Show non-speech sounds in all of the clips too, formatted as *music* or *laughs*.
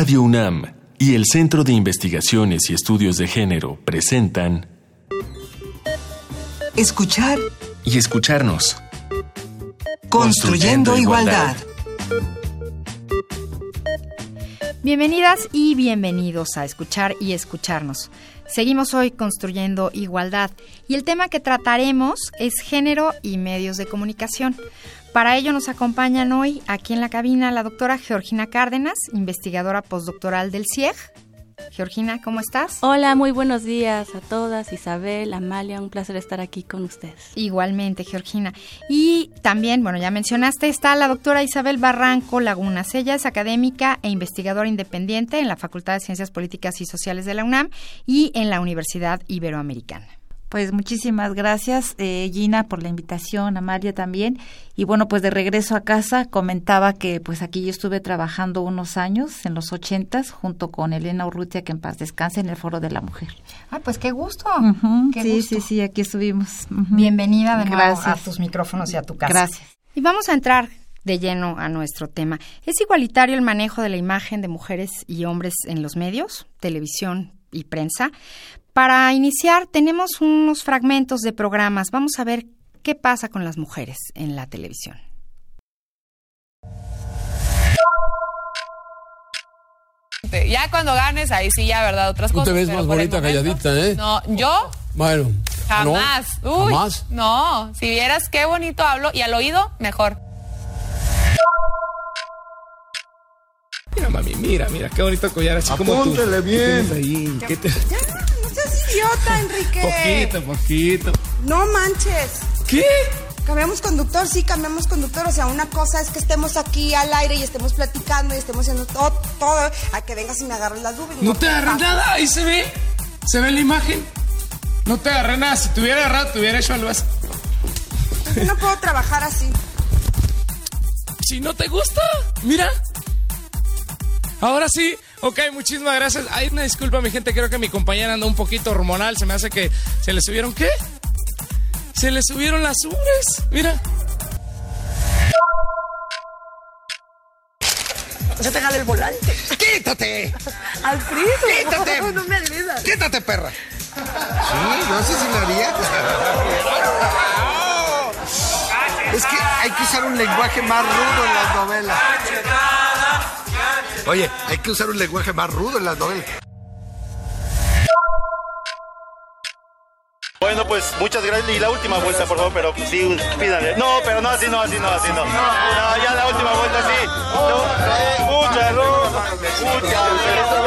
Radio UNAM y el Centro de Investigaciones y Estudios de Género presentan Escuchar y escucharnos. Construyendo, igualdad. Bienvenidas y bienvenidos a escuchar y escucharnos. Seguimos hoy construyendo igualdad y el tema que trataremos es género y medios de comunicación. Para ello nos acompañan hoy aquí en la cabina la doctora Georgina Cárdenas, investigadora postdoctoral del CIEG. Georgina, ¿cómo estás? Hola, muy buenos días a todas. Isabel, Amalia, un placer estar aquí con ustedes. Igualmente, Georgina. Y también, bueno, ya mencionaste, está la doctora Isabel Barranco Lagunas. Ella es académica e investigadora independiente en la Facultad de Ciencias Políticas y Sociales de la UNAM y en la Universidad Iberoamericana. Pues muchísimas gracias, eh, Gina, por la invitación, a María también. Y bueno, pues de regreso a casa comentaba que pues aquí yo estuve trabajando unos años, en los ochentas, junto con Elena Urrutia, que en paz descanse, en el Foro de la Mujer. Ah, pues qué gusto. Qué sí, gusto. sí, sí, aquí estuvimos. Bienvenida de nuevo Gracias. a tus micrófonos y a tu casa. Gracias. Y vamos a entrar de lleno a nuestro tema. ¿Es igualitario el manejo de la imagen de mujeres y hombres en los medios, televisión y prensa? Para iniciar, tenemos unos fragmentos de programas. Vamos a ver qué pasa con las mujeres en la televisión. Ya cuando ganes, ahí sí, ya, ¿verdad? Otras Tú cosas. te ves más bonita momento- calladita, ¿eh? No, ¿yo? Bueno. Jamás. ¿no? Uy, ¿Jamás? No, si vieras qué bonito hablo y al oído, mejor. Mira, mami, mira, mira, qué bonito collar, así como tú. Bien. ¿Qué tienes ahí? ¿Qué te- idiota, Enrique. Poquito, poquito. No manches. ¿Qué? Cambiamos conductor, sí, cambiamos conductor. O sea, una cosa es que estemos aquí al aire y estemos platicando y estemos haciendo todo, todo a que vengas y me agarres las nubes. No te agarré nada, ahí se ve. Se ve la imagen. No te agarré nada. Si te hubiera agarrado, te hubiera hecho algo así. Yo no puedo trabajar así. Si no te gusta, mira. Ahora sí. Ok, muchísimas gracias. Hay una disculpa, mi gente. Creo que mi compañera anda un poquito hormonal. Se me hace que se le subieron. ¿Qué? Se le subieron las ubres. Mira. Se te jala el volante. ¡Quítate! Alfredo. ¡Quítate! *laughs* No me agredas. ¡Quítate, perra! Sí, no sé si lo haría. Es que hay que usar un lenguaje más rudo en las novelas. Oye, hay que usar un lenguaje más rudo en las novelas. Bueno, pues muchas gracias. Y la última vuelta, por favor, pero sí, pídanle. No, pero no, así no, así no, así no. No, ya la última vuelta, sí. No, muchas, no, muchas. Eso,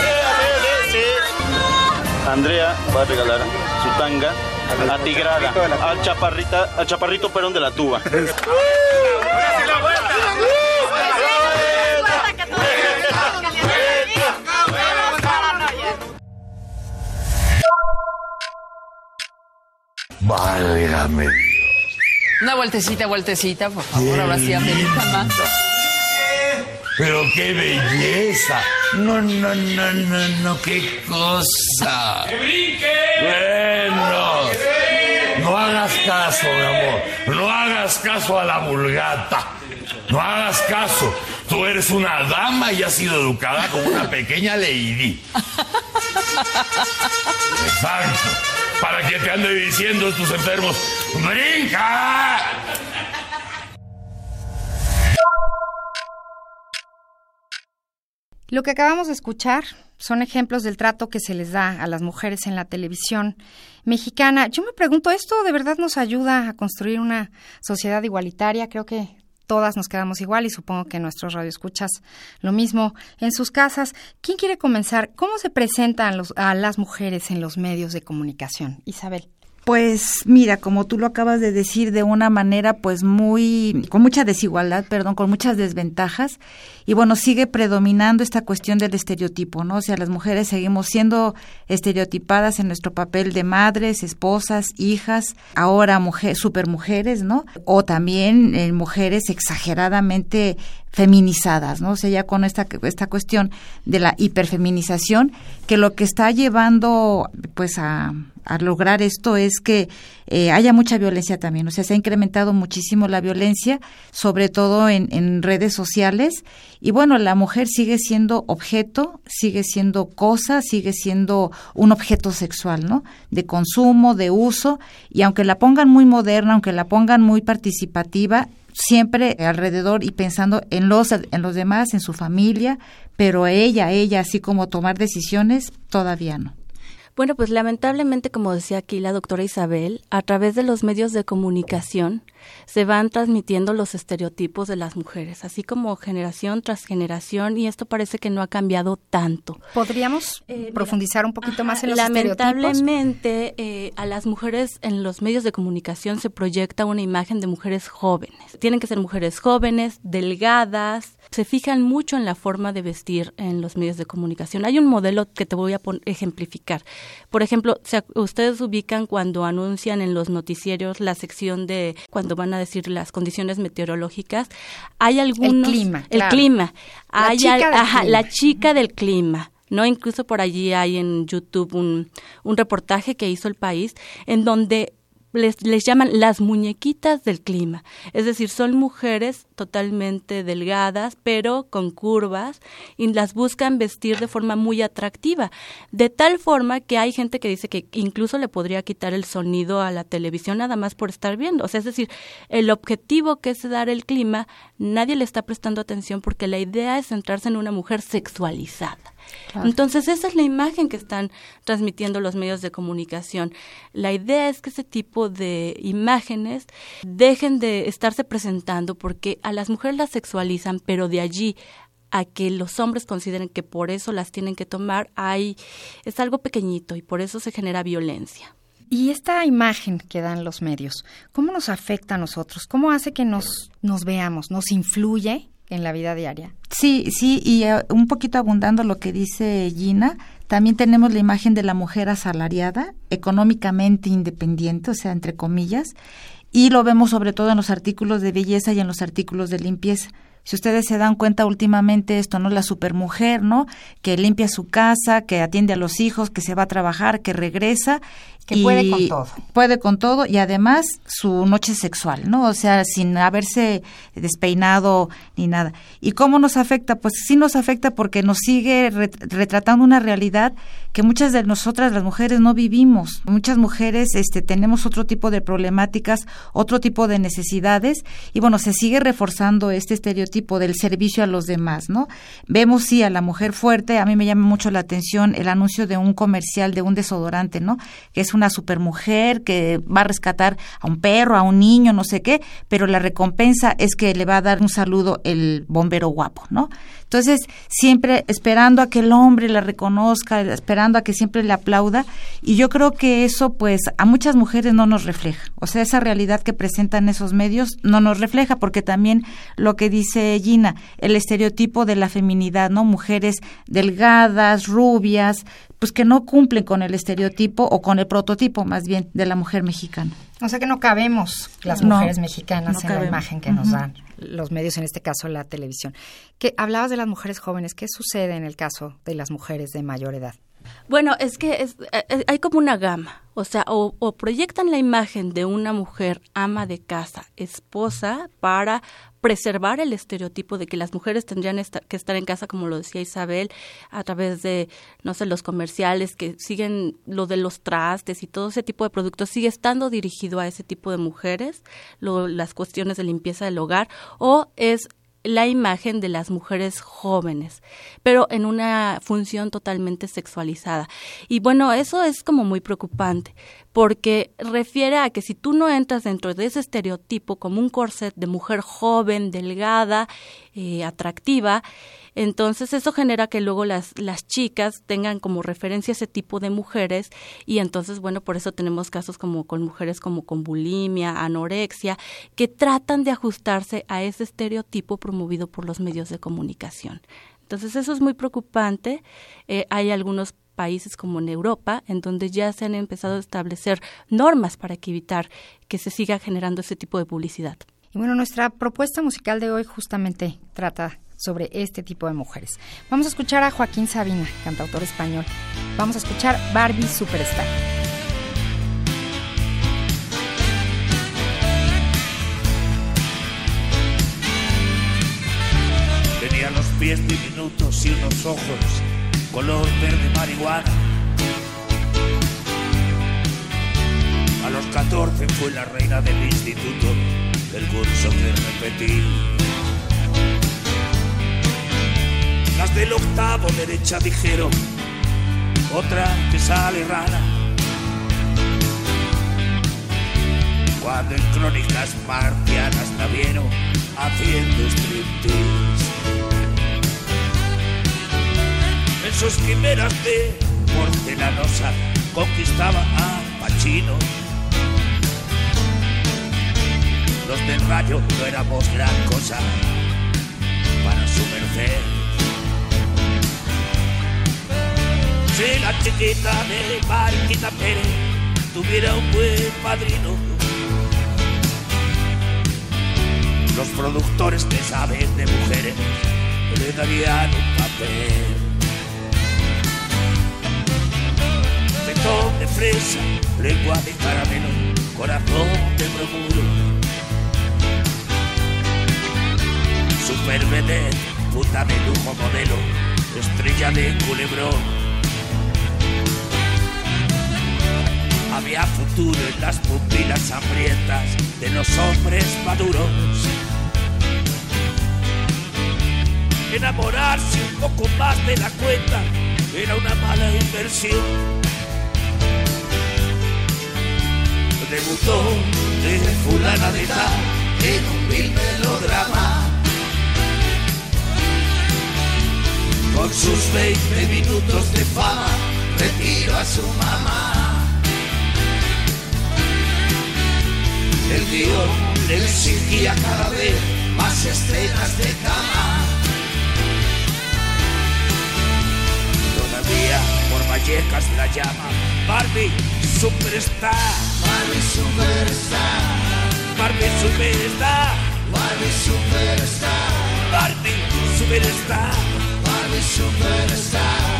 sí, así, sí, sí. Andrea va a regalar su tanga atigrada al chaparrita, al chaparrito perón de la tuba. Válgame. Una vueltecita, vueltecita, por favor. Ahora sí, amerita más. Pero qué belleza. No, no, no, no, no, qué cosa. ¡Que brinque! Bueno. No hagas caso, mi amor. No hagas caso a la vulgata. No hagas caso. Tú eres una dama y has sido educada como una pequeña lady. *laughs* Exacto. Para que te ande diciendo estos enfermos, ¡brinca! Lo que acabamos de escuchar son ejemplos del trato que se les da a las mujeres en la televisión mexicana. Yo me pregunto, ¿esto de verdad nos ayuda a construir una sociedad igualitaria? Creo que todas nos quedamos igual y supongo que nuestros radioescuchas lo mismo en sus casas. ¿Quién quiere comenzar? ¿Cómo se presentan los- a las mujeres en los medios de comunicación? Isabel. Pues mira, como tú lo acabas de decir, de una manera pues muy, con mucha desigualdad, perdón, con muchas desventajas. Y bueno, sigue predominando esta cuestión del estereotipo, ¿no? O sea, las mujeres seguimos siendo estereotipadas en nuestro papel de madres, esposas, hijas, ahora mujer, supermujeres, ¿no? O también eh, mujeres exageradamente feminizadas, ¿no? O sea, ya con esta, esta cuestión de la hiperfeminización, que lo que está llevando, pues, a, lograr esto es que eh, haya mucha violencia también. O sea, se ha incrementado muchísimo la violencia, sobre todo en, en redes sociales. Y bueno, la mujer sigue siendo objeto, sigue siendo cosa, sigue siendo un objeto sexual, ¿no? De consumo, de uso. Y aunque la pongan muy moderna, aunque la pongan muy participativa, siempre alrededor y pensando en los en los demás, en su familia, pero ella, ella así como tomar decisiones todavía no. Bueno, pues lamentablemente, como decía aquí la doctora Isabel, a través de los medios de comunicación se van transmitiendo los estereotipos de las mujeres, así como generación tras generación, y esto parece que no ha cambiado tanto. ¿Podríamos eh, profundizar un poquito más en los Lamentablemente, eh, a las mujeres en los medios de comunicación se proyecta una imagen de mujeres jóvenes. Tienen que ser mujeres jóvenes, delgadas, se fijan mucho en la forma de vestir en los medios de comunicación. Hay un modelo que te voy a ejemplificar. Por ejemplo, ustedes ubican cuando anuncian en los noticieros la sección de cuando van a decir las condiciones meteorológicas, hay algunos el clima, el clima, la chica, la chica del clima. ¿no? Incluso por allí hay en YouTube un, un reportaje que hizo el país en donde les, les llaman las muñequitas del clima. Es decir, son mujeres totalmente delgadas, pero con curvas, y las buscan vestir de forma muy atractiva. De tal forma que hay gente que dice que incluso le podría quitar el sonido a la televisión nada más por estar viendo. O sea, es decir, el objetivo que es dar el clima, nadie le está prestando atención porque la idea es centrarse en una mujer sexualizada. Entonces, esa es la imagen que están transmitiendo los medios de comunicación. La idea es que ese tipo de imágenes dejen de estarse presentando porque a las mujeres las sexualizan, pero de allí a que los hombres consideren que por eso las tienen que tomar, hay, es algo pequeñito y por eso se genera violencia. Y esta imagen que dan los medios, ¿cómo nos afecta a nosotros? ¿Cómo hace que nos, nos veamos? ¿Nos influye? En la vida diaria. Sí, sí, y eh, un poquito abundando lo que dice Gina, también tenemos la imagen de la mujer asalariada, económicamente independiente, o sea, entre comillas, y lo vemos sobre todo en los artículos de belleza y en los artículos de limpieza. Si ustedes se dan cuenta últimamente esto, ¿no? La supermujer, ¿no? Que limpia su casa, que atiende a los hijos, que se va a trabajar, que regresa que puede con todo. Puede con todo y además su noche sexual, ¿no? O sea, sin haberse despeinado ni nada. ¿Y cómo nos afecta? Pues sí nos afecta porque nos sigue retratando una realidad que muchas de nosotras las mujeres no vivimos. Muchas mujeres este tenemos otro tipo de problemáticas, otro tipo de necesidades y bueno, se sigue reforzando este estereotipo del servicio a los demás, ¿no? Vemos sí a la mujer fuerte, a mí me llama mucho la atención el anuncio de un comercial de un desodorante, ¿no? Que es una supermujer que va a rescatar a un perro, a un niño, no sé qué, pero la recompensa es que le va a dar un saludo el bombero guapo, ¿no? Entonces, siempre esperando a que el hombre la reconozca, esperando a que siempre le aplauda, y yo creo que eso, pues, a muchas mujeres no nos refleja. O sea, esa realidad que presentan esos medios no nos refleja, porque también lo que dice Gina, el estereotipo de la feminidad, ¿no? Mujeres delgadas, rubias, pues que no cumplen con el estereotipo o con el prototipo más bien de la mujer mexicana. O sea que no cabemos las mujeres mexicanas en la imagen que nos dan los medios, en este caso la televisión. Que hablabas de las mujeres jóvenes, ¿qué sucede en el caso de las mujeres de mayor edad? Bueno, es que es, eh, eh, hay como una gama, o sea, o, proyectan la imagen de una mujer ama de casa, esposa, para preservar el estereotipo de que las mujeres tendrían que estar en casa, como lo decía Isabel, a través de, no sé, los comerciales que siguen lo de los trastes y todo ese tipo de productos, sigue estando dirigido a ese tipo de mujeres, las cuestiones de limpieza del hogar, o es la imagen de las mujeres jóvenes, pero en una función totalmente sexualizada. Y bueno, eso es como muy preocupante, porque refiere a que si tú no entras dentro de ese estereotipo como un corset de mujer joven, delgada, eh, atractiva, entonces eso genera que luego las, las chicas tengan como referencia ese tipo de mujeres y entonces, bueno, por eso tenemos casos como con mujeres como con bulimia, anorexia, que tratan de ajustarse a ese estereotipo promovido por los medios de comunicación. Entonces eso es muy preocupante. Eh, hay algunos países como en Europa, en donde ya se han empezado a establecer normas para evitar que se siga generando ese tipo de publicidad. Y bueno, nuestra propuesta musical de hoy justamente trata sobre este tipo de mujeres. Vamos a escuchar a Joaquín Sabina, cantautor español. Vamos a escuchar Barbie Superstar. Tenía los pies diminutos y unos ojos color verde marihuana. A los 14 fue la reina del instituto del curso que repetí. Las del octavo derecha dijeron, otra que sale rara. Cuando en crónicas marcianas la vieron haciendo striptease. En sus quimeras de porcelanosa conquistaba a Pachino. Los del rayo no éramos gran cosa para su merced. Si la chiquita de Mariquita Pérez tuviera un buen padrino, los productores que saben de mujeres le darían un papel. Betón de fresa, lengua de caramelo, corazón de bromuro. Super vedette, puta de lujo modelo, estrella de culebrón. Había futuro en las pupilas hambrientas de los hombres maduros. Enamorarse un poco más de la cuenta era una mala inversión. Debutó de fulana de tal en un vil melodrama. Con sus 20 minutos de fama, retiro a su mamá. El guion le exigía cada vez más escenas de cama. Todavía por Vallecas la llama Barbie Superstar. Barbie Superstar. Barbie Superstar. Barbie Superstar. Barbie Superstar. Barbie Superstar.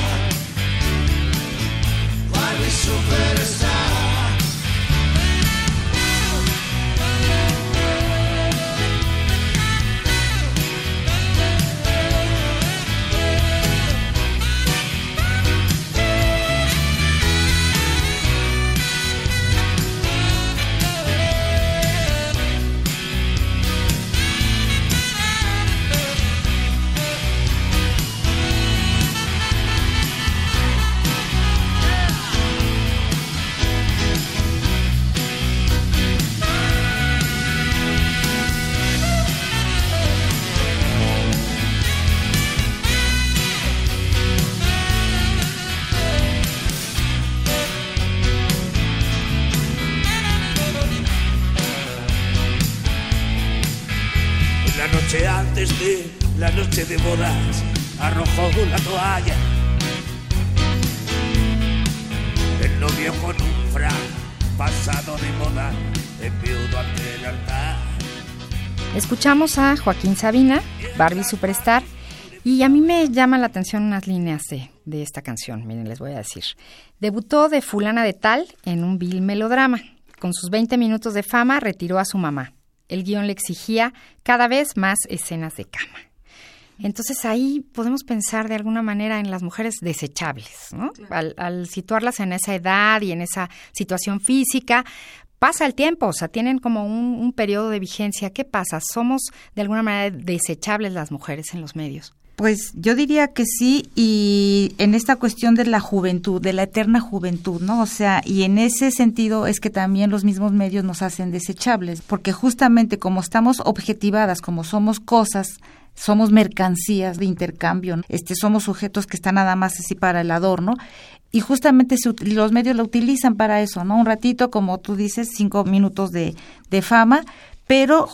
Noche antes de la noche de bodas arrojó la toalla. El novio con un frac pasado de moda en viudo ante el altar. Escuchamos a Joaquín Sabina, Barbie Superstar, y a mí me llaman la atención unas líneas de, de esta canción, miren, les voy a decir. Debutó de fulana de tal en un vil melodrama. Con sus 20 minutos de fama retiró a su mamá. El guion le exigía cada vez más escenas de cama. Entonces ahí podemos pensar de alguna manera en las mujeres desechables, ¿no? Al, al situarlas en esa edad y en esa situación física, pasa el tiempo, o sea, tienen como un, un periodo de vigencia. ¿Qué pasa? ¿Somos de alguna manera desechables las mujeres en los medios? Pues yo diría que sí, y en esta cuestión de la juventud, de la eterna juventud, ¿no? O sea, y en ese sentido es que también los mismos medios nos hacen desechables, porque justamente como estamos objetivadas, como somos cosas, somos mercancías de intercambio, este, somos sujetos que están nada más así para el adorno, y justamente se, los medios lo utilizan para eso, ¿no? Un ratito, como tú dices, cinco minutos de, de fama, pero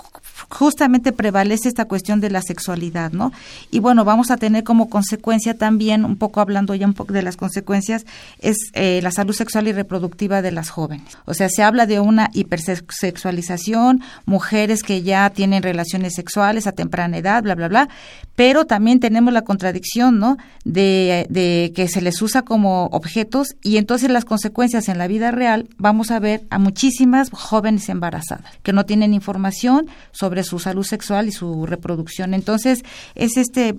justamente prevalece esta cuestión de la sexualidad, ¿no? Y bueno, vamos a tener como consecuencia también, un poco hablando ya un poco de las consecuencias, es eh, la salud sexual y reproductiva de las jóvenes. O sea, se habla de una hipersexualización, mujeres que ya tienen relaciones sexuales a temprana edad, bla, bla, bla, pero también tenemos la contradicción, ¿no? De, de que se les usa como objetos y entonces las consecuencias en la vida real vamos a ver a muchísimas jóvenes embarazadas que no tienen información sobre su salud sexual y su reproducción. Entonces, es este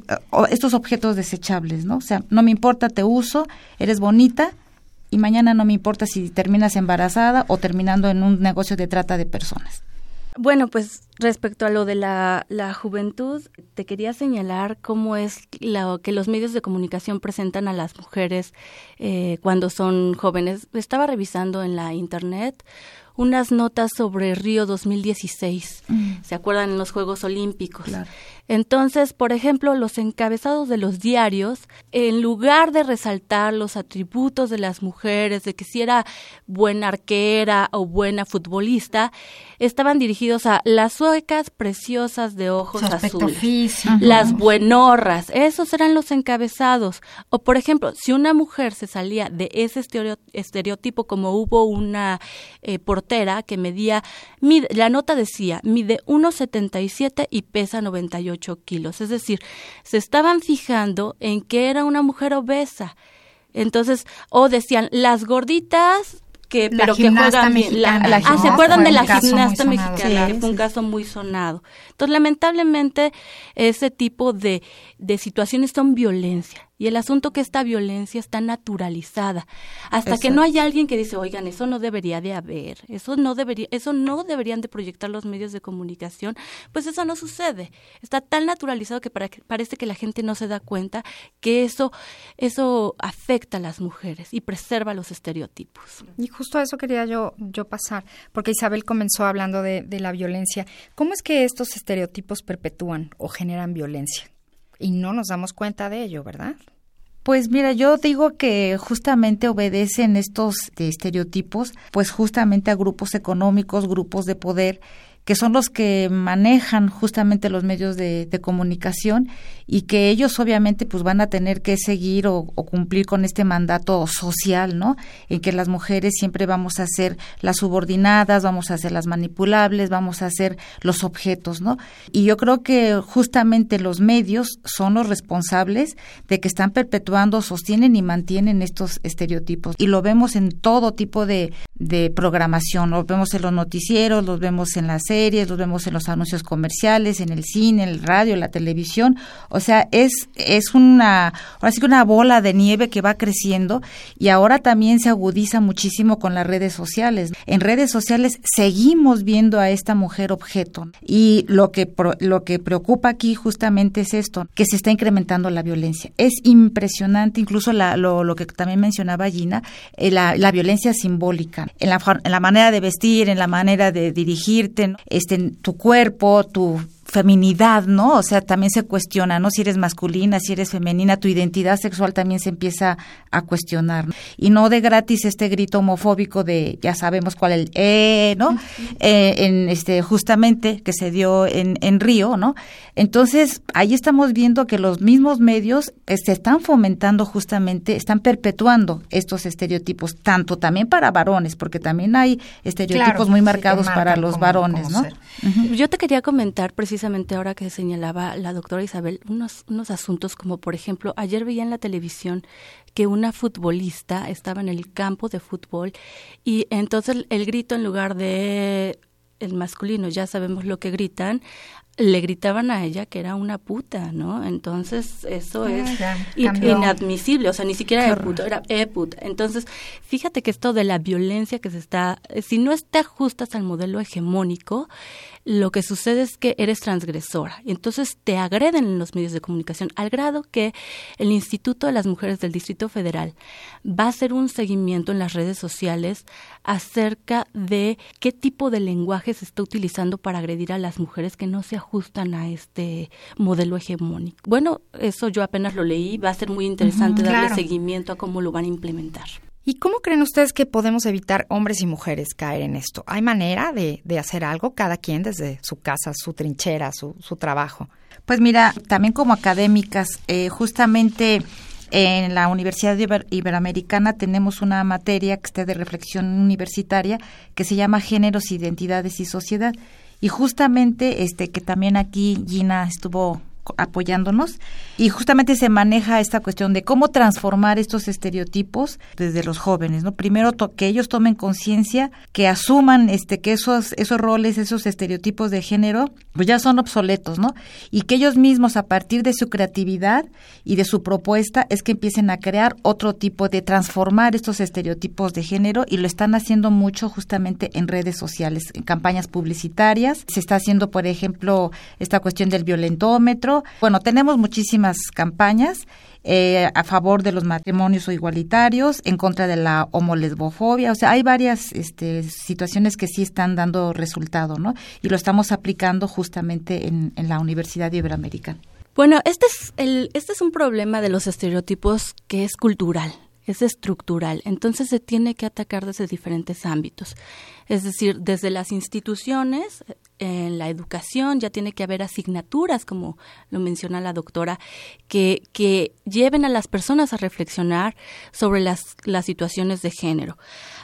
estos objetos desechables, ¿no? O sea, no me importa, te uso, eres bonita y mañana no me importa si terminas embarazada o terminando en un negocio de trata de personas. Bueno, pues respecto a lo de la, la juventud, te quería señalar cómo es lo que los medios de comunicación presentan a las mujeres eh, cuando son jóvenes. Estaba revisando en la internet unas notas sobre Río 2016. Mm. ¿Se acuerdan en los Juegos Olímpicos? Entonces, por ejemplo, los encabezados de los diarios, en lugar de resaltar los atributos de las mujeres, de que si era buena arquera o buena futbolista, estaban dirigidos a las suecas preciosas de ojos azules, las buenorras, esos eran los encabezados. O, por ejemplo, si una mujer se salía de ese estereotipo, como hubo una eh, portera que medía, la nota decía, mide 1,77 y pesa 98 kilos. Es decir, se estaban fijando en que era una mujer obesa. Entonces, o decían, las gorditas que pero que juegan bien. La, ah, ¿se acuerdan de la gimnasta mexicana? que fue un caso muy sonado. Entonces, lamentablemente, ese tipo de, de situaciones son violencia y el asunto que esta violencia está naturalizada. Hasta que no haya alguien que dice oigan eso no debería de haber eso no debería eso no deberían de proyectar los medios de comunicación pues eso no sucede. Está tan naturalizado que, para, parece que la gente no se da cuenta que eso eso afecta a las mujeres y preserva los estereotipos. Y justo a eso quería yo yo pasar porque Isabel comenzó hablando de, de la violencia. Cómo es que estos estereotipos perpetúan o generan violencia y no nos damos cuenta de ello, ¿verdad? Pues mira, yo digo que justamente obedecen estos estereotipos, pues justamente a grupos económicos, grupos de poder que son los que manejan justamente los medios de, comunicación y que ellos obviamente pues van a tener que seguir o, cumplir con este mandato social, ¿no? En que las mujeres siempre vamos a ser las subordinadas, vamos a ser las manipulables, vamos a ser los objetos, ¿no? Y yo creo que justamente los medios son los responsables de que están perpetuando, sostienen y mantienen estos estereotipos. Y lo vemos en todo tipo de, de programación, lo vemos en los noticieros, los vemos en las series, los vemos en los anuncios comerciales, en el cine, en el radio, la televisión. O sea, es, es una, ahora sí que una bola de nieve que va creciendo y ahora también se agudiza muchísimo con las redes sociales. En redes sociales seguimos viendo a esta mujer objeto y lo que, lo que preocupa aquí justamente es esto, que se está incrementando la violencia. Es impresionante, incluso la, lo, lo que también mencionaba Gina, eh, la, la violencia simbólica, en la, en la manera de vestir, en la manera de dirigirte. Este, tu cuerpo, tu feminidad, ¿no? O sea, también se cuestiona, ¿no? Si eres masculina, si eres femenina, tu identidad sexual también se empieza a cuestionar. Y no de gratis este grito homofóbico de, ya sabemos cuál el, eh, ¿no? Eh, en este, justamente que se dio en, en Río, ¿no? Entonces, ahí estamos viendo que los mismos medios se este, están fomentando justamente, están perpetuando estos estereotipos, tanto también para varones, porque también hay estereotipos muy marcados para los varones, ¿no? Yo te quería comentar precisamente ahora que señalaba la doctora Isabel unos, unos asuntos como, por ejemplo, ayer veía en la televisión que una futbolista estaba en el campo de fútbol y entonces el grito en lugar de el masculino, ya sabemos lo que gritan, le gritaban a ella que era una puta, ¿no? Entonces eso es inadmisible, o sea, ni siquiera era puta, era e puta. Entonces, fíjate que esto de la violencia que se está, si no te ajustas al modelo hegemónico, lo que sucede es que eres transgresora y entonces te agreden en los medios de comunicación al grado que el Instituto de las Mujeres del Distrito Federal va a hacer un seguimiento en las redes sociales acerca de qué tipo de lenguaje se está utilizando para agredir a las mujeres que no se ajustan a este modelo hegemónico. Bueno, eso yo apenas lo leí, va a ser muy interesante darle seguimiento a cómo lo van a implementar. ¿Y cómo creen ustedes que podemos evitar hombres y mujeres caer en esto? ¿Hay manera de, de hacer algo, cada quien desde su casa, su trinchera, su, su trabajo? Pues mira, también como académicas, eh, justamente en la Universidad Iber Iberoamericana tenemos una materia que está de reflexión universitaria que se llama Géneros, Identidades y Sociedad. Y justamente este que también aquí Gina estuvo apoyándonos y justamente se maneja esta cuestión de cómo transformar estos estereotipos desde los jóvenes, ¿no? Primero que ellos tomen conciencia, que asuman este que esos esos roles, esos estereotipos de género pues ya son obsoletos, ¿no? Y que ellos mismos a partir de su creatividad y de su propuesta es que empiecen a crear otro tipo de transformar estos estereotipos de género y lo están haciendo mucho justamente en redes sociales, en campañas publicitarias. Se está haciendo, por ejemplo, esta cuestión del violentómetro bueno, tenemos muchísimas campañas eh, a favor de los matrimonios o igualitarios, en contra de la homolesbofobia, o sea, hay varias este, situaciones que sí están dando resultado, ¿no? Y lo estamos aplicando justamente en, en la Universidad Iberoamericana. Bueno, este es, el, este es un problema de los estereotipos que es cultural es estructural, entonces se tiene que atacar desde diferentes ámbitos. Es decir, desde las instituciones, en la educación ya tiene que haber asignaturas, como lo menciona la doctora, que, que lleven a las personas a reflexionar sobre las, las situaciones de género.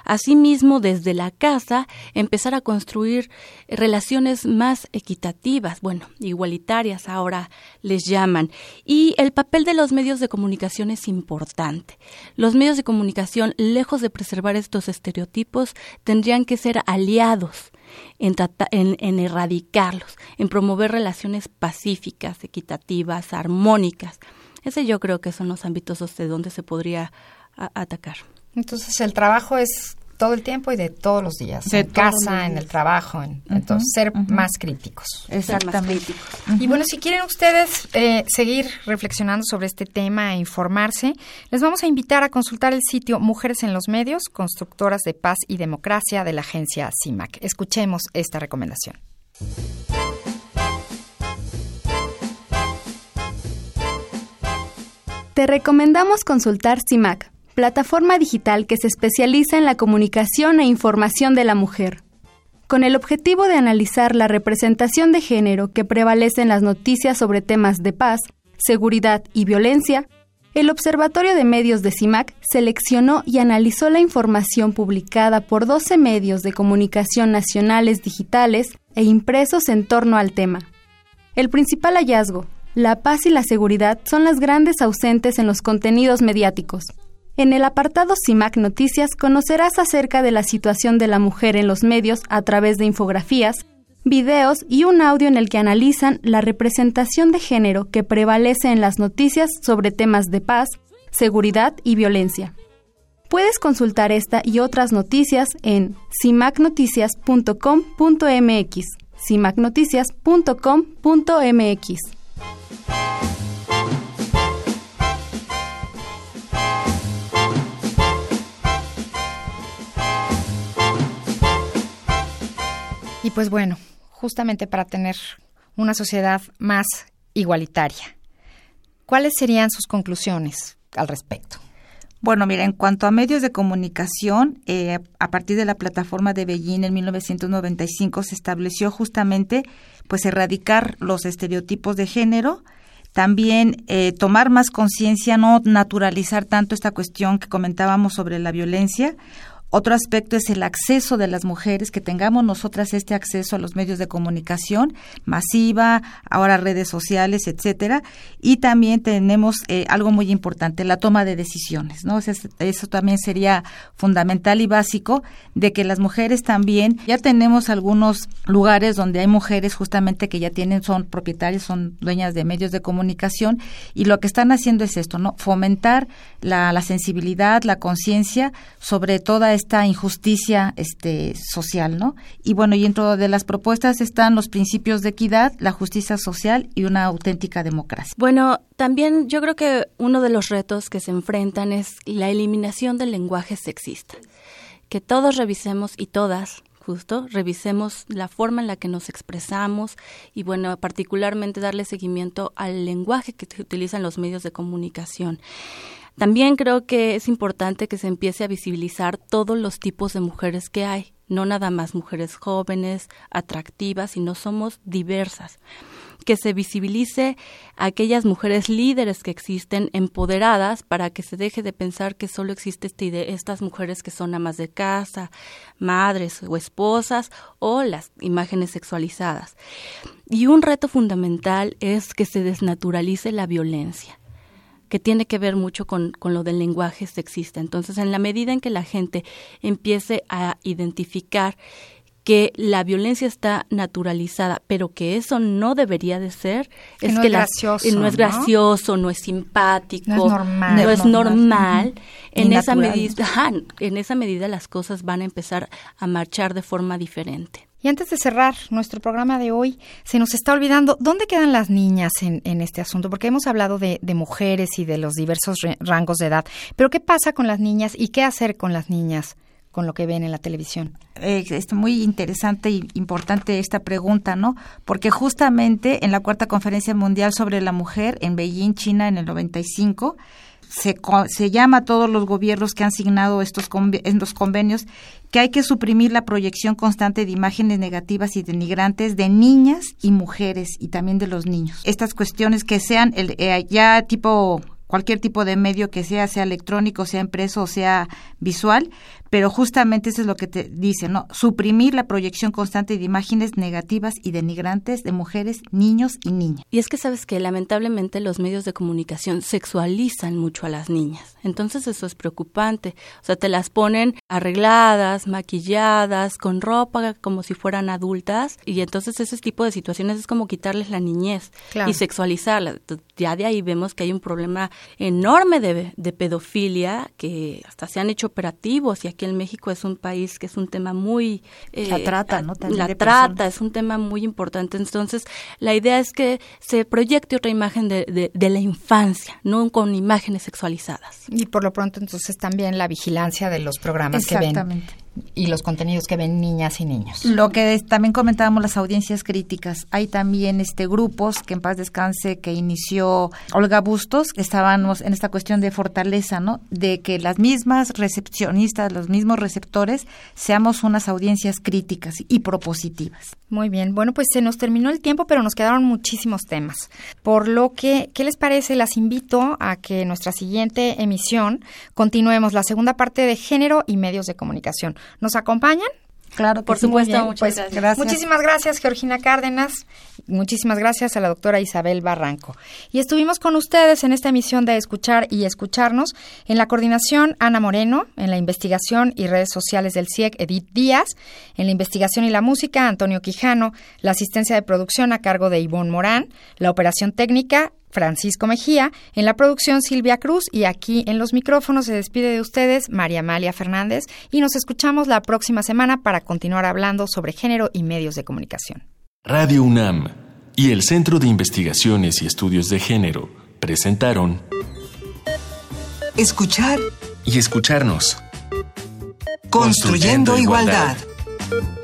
Asimismo, desde la casa, empezar a construir relaciones más equitativas, bueno, igualitarias ahora les llaman. Y el papel de los medios de comunicación es importante. Los medios de comunicación, lejos de preservar estos estereotipos, tendrían que ser aliados en, en, erradicarlos, en promover relaciones pacíficas, equitativas, armónicas. Ese yo creo que son los ámbitos de donde se podría atacar. Entonces el trabajo es todo el tiempo y de todos los días, en casa, en el trabajo, entonces ser más críticos. Exactamente. Y bueno, si quieren ustedes eh, seguir reflexionando sobre este tema e informarse, les vamos a invitar a consultar el sitio Mujeres en los Medios, Constructoras de Paz y Democracia de la agencia CIMAC. Escuchemos esta recomendación. Te recomendamos consultar CIMAC plataforma digital que se especializa en la comunicación e información de la mujer. Con el objetivo de analizar la representación de género que prevalece en las noticias sobre temas de paz, seguridad y violencia, el Observatorio de Medios de CIMAC seleccionó y analizó la información publicada por 12 medios de comunicación nacionales digitales e impresos en torno al tema. El principal hallazgo, la paz y la seguridad son las grandes ausentes en los contenidos mediáticos. En el apartado CIMAC Noticias conocerás acerca de la situación de la mujer en los medios a través de infografías, videos y un audio en el que analizan la representación de género que prevalece en las noticias sobre temas de paz, seguridad y violencia. Puedes consultar esta y otras noticias en cimacnoticias.com.mx, cimacnoticias.com.mx. Y pues bueno, justamente para tener una sociedad más igualitaria, ¿cuáles serían sus conclusiones al respecto? Bueno, mira, en cuanto a medios de comunicación, eh, a partir de la plataforma de Beijing en 1995 se estableció justamente, pues, erradicar los estereotipos de género, también eh, tomar más conciencia, no naturalizar tanto esta cuestión que comentábamos sobre la violencia. Otro aspecto es el acceso de las mujeres, que tengamos nosotras este acceso a los medios de comunicación masiva, ahora redes sociales, etcétera, y también tenemos eh, algo muy importante, la toma de decisiones, ¿no? eso también sería fundamental y básico de que las mujeres también ya tenemos algunos lugares donde hay mujeres justamente que ya tienen son propietarias, son dueñas de medios de comunicación y lo que están haciendo es esto, ¿no? Fomentar la, la sensibilidad, la conciencia sobre toda injusticia este, social, ¿no? Y bueno, y dentro de las propuestas están los principios de equidad, la justicia social y una auténtica democracia. Bueno, también yo creo que uno de los retos que se enfrentan es la eliminación del lenguaje sexista. Que todos revisemos y todas justo, revisemos la forma en la que nos expresamos y bueno, particularmente darle seguimiento al lenguaje que se utiliza en los medios de comunicación. También creo que es importante que se empiece a visibilizar todos los tipos de mujeres que hay, no nada más mujeres jóvenes, atractivas, sino somos diversas. Que se visibilice a aquellas mujeres líderes que existen, empoderadas, para que se deje de pensar que solo existe esta idea, estas mujeres que son amas de casa, madres o esposas, o las imágenes sexualizadas. Y un reto fundamental es que se desnaturalice la violencia que tiene que ver mucho con, con, lo del lenguaje sexista. Entonces, en la medida en que la gente empiece a identificar que la violencia está naturalizada, pero que eso no debería de ser, es no que es gracioso, no es gracioso, no es simpático, no es normal, no es normal. En esa medida, en esa medida las cosas van a empezar a marchar de forma diferente. Y antes de cerrar nuestro programa de hoy, se nos está olvidando dónde quedan las niñas en, en este asunto, porque hemos hablado de, mujeres y de los diversos rangos de edad, pero ¿qué pasa con las niñas y qué hacer con las niñas? con lo que ven en la televisión. Eh, es muy interesante y importante esta pregunta, ¿no? Porque justamente en la cuarta conferencia mundial sobre la mujer en Beijing, China, en el 95, se, se llama a todos los gobiernos que han signado estos, estos convenios que hay que suprimir la proyección constante de imágenes negativas y denigrantes de niñas y mujeres y también de los niños. Estas cuestiones que sean el, eh, ya tipo cualquier tipo de medio que sea, sea electrónico, sea impreso o sea visual, pero justamente eso es lo que te dice, ¿no? Suprimir la proyección constante de imágenes negativas y denigrantes de mujeres, niños y niñas. Y es que sabes que lamentablemente los medios de comunicación sexualizan mucho a las niñas. Entonces eso es preocupante. O sea, te las ponen arregladas, maquilladas, con ropa como si fueran adultas y entonces ese tipo de situaciones es como quitarles la niñez claro. y sexualizarla. Ya de ahí vemos que hay un problema enorme de, de pedofilia que hasta se han hecho operativos y aquí en México es un país que es un tema muy... Eh, la trata, ¿no? También la trata es un tema muy importante. Entonces, la idea es que se proyecte otra imagen de, de, de, la infancia, no con imágenes sexualizadas. Y por lo pronto, entonces, también la vigilancia de los programas que ven y los contenidos que ven niñas y niños. Lo que es, también comentábamos las audiencias críticas. Hay también este grupos que en paz descanse que inició Olga Bustos, que estábamos en esta cuestión de fortaleza, ¿no? De que las mismas recepcionistas, los mismos receptores seamos unas audiencias críticas y propositivas. Muy bien. Bueno, pues se nos terminó el tiempo, pero nos quedaron muchísimos temas. Por lo que, ¿qué les parece? Las invito a que en nuestra siguiente emisión continuemos la segunda parte de género y medios de comunicación. ¿Nos acompañan? Claro, por supuesto. Muchas pues, gracias. gracias. Muchísimas gracias, Georgina Cárdenas. Muchísimas gracias a la doctora Isabel Barranco. Y estuvimos con ustedes en esta emisión de Escuchar y Escucharnos. En la coordinación, Ana Moreno. En la investigación y redes sociales del CIEC, Edith Díaz. En la investigación y la música, Antonio Quijano. La asistencia de producción a cargo de Ivonne Morán. La operación técnica, Francisco Mejía, en la producción Silvia Cruz y aquí en los micrófonos se despide de ustedes María Amalia Fernández y nos escuchamos la próxima semana para continuar hablando sobre género y medios de comunicación. Radio UNAM y el Centro de Investigaciones y Estudios de Género presentaron Escuchar y escucharnos. Construyendo, Construyendo igualdad. igualdad.